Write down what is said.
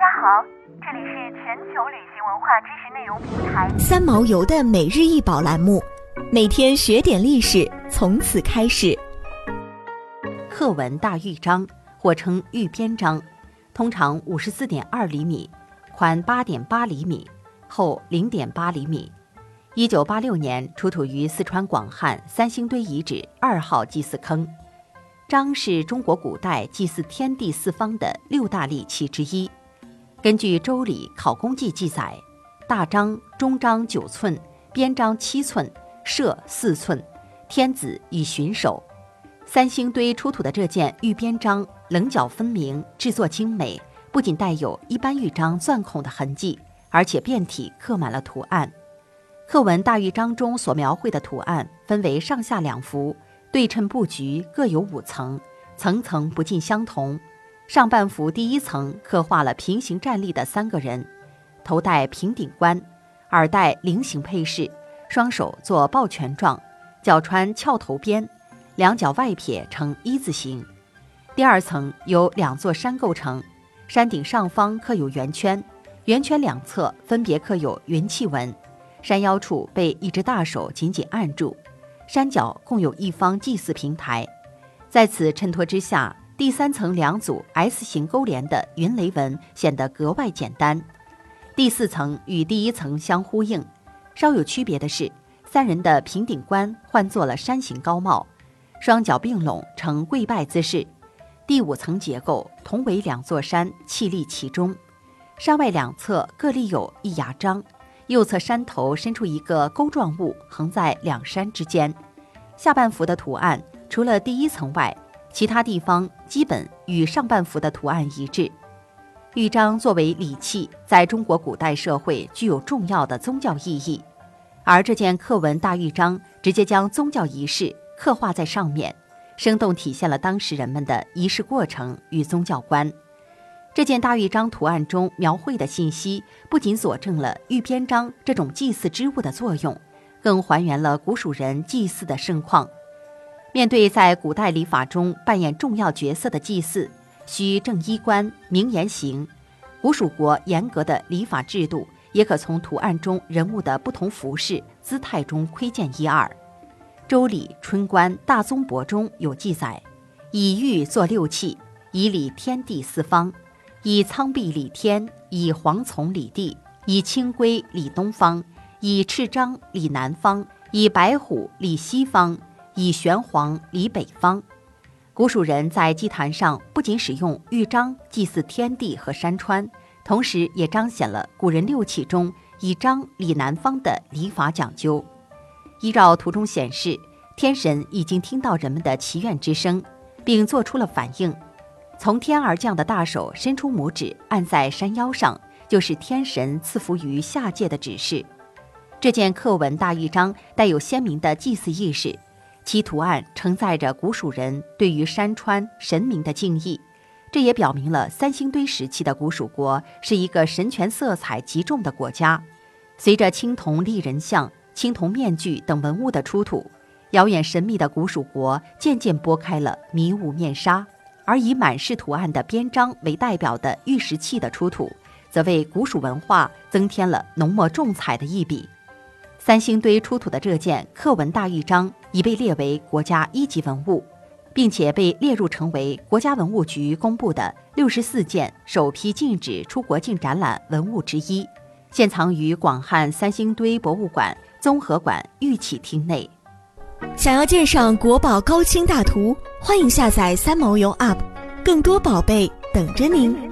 家好，这里是全球旅行文化知识内容平台三毛游的每日一宝栏目，每天学点历史，从此开始。刻文大玉章，或称玉边章，通常五十四点二厘米，宽八点八厘米，厚零点八厘米。一九八六年出土于四川广汉三星堆遗址二号祭祀坑。章是中国古代祭祀天地四方的六大利器之一。根据《周礼考工记》记载，大章、中章九寸，边章七寸，射四寸，天子以巡守。三星堆出土的这件玉边章，棱角分明，制作精美，不仅带有一般玉章钻孔的痕迹，而且遍体刻满了图案。刻文大玉章中所描绘的图案分为上下两幅。对称布局各有五层，层层不尽相同。上半幅第一层刻画了平行站立的三个人，头戴平顶冠，耳戴菱形配饰，双手做抱拳状，脚穿翘头边，两脚外撇成一字形。第二层由两座山构成，山顶上方刻有圆圈，圆圈两侧分别刻有云气纹，山腰处被一只大手紧紧按住。山脚共有一方祭祀平台，在此衬托之下，第三层两组 S 型勾连的云雷纹显得格外简单。第四层与第一层相呼应，稍有区别的是，三人的平顶冠换做了山形高帽，双脚并拢呈跪拜姿势。第五层结构同为两座山气立其中，山外两侧各立有一牙章。右侧山头伸出一个钩状物，横在两山之间。下半幅的图案除了第一层外，其他地方基本与上半幅的图案一致。玉章作为礼器，在中国古代社会具有重要的宗教意义，而这件刻纹大玉章直接将宗教仪式刻画在上面，生动体现了当时人们的仪式过程与宗教观。这件大玉章图案中描绘的信息，不仅佐证了玉边章这种祭祀之物的作用，更还原了古蜀人祭祀的盛况。面对在古代礼法中扮演重要角色的祭祀，需正衣冠、明言行。古蜀国严格的礼法制度，也可从图案中人物的不同服饰姿态中窥见一二。《周礼·春官·大宗伯》中有记载：“以玉作六器，以礼天地四方。”以苍璧礼天，以黄琮礼地，以青龟礼东方，以赤章礼南方，以白虎礼西方，以玄黄礼北方。古蜀人在祭坛上不仅使用玉章祭祀天地和山川，同时也彰显了古人六器中以章礼南方的礼法讲究。依照图中显示，天神已经听到人们的祈愿之声，并做出了反应。从天而降的大手伸出拇指按在山腰上，就是天神赐福于下界的指示。这件刻文大玉章带有鲜明的祭祀意识，其图案承载着古蜀人对于山川神明的敬意。这也表明了三星堆时期的古蜀国是一个神权色彩极重的国家。随着青铜立人像、青铜面具等文物的出土，遥远神秘的古蜀国渐渐拨开了迷雾面纱。而以满是图案的边章为代表的玉石器的出土，则为古蜀文化增添了浓墨重彩的一笔。三星堆出土的这件刻纹大玉章已被列为国家一级文物，并且被列入成为国家文物局公布的六十四件首批禁止出国境展览文物之一，现藏于广汉三星堆博物馆综合馆玉器厅内。想要鉴赏国宝高清大图，欢迎下载三毛游 App，更多宝贝等着您。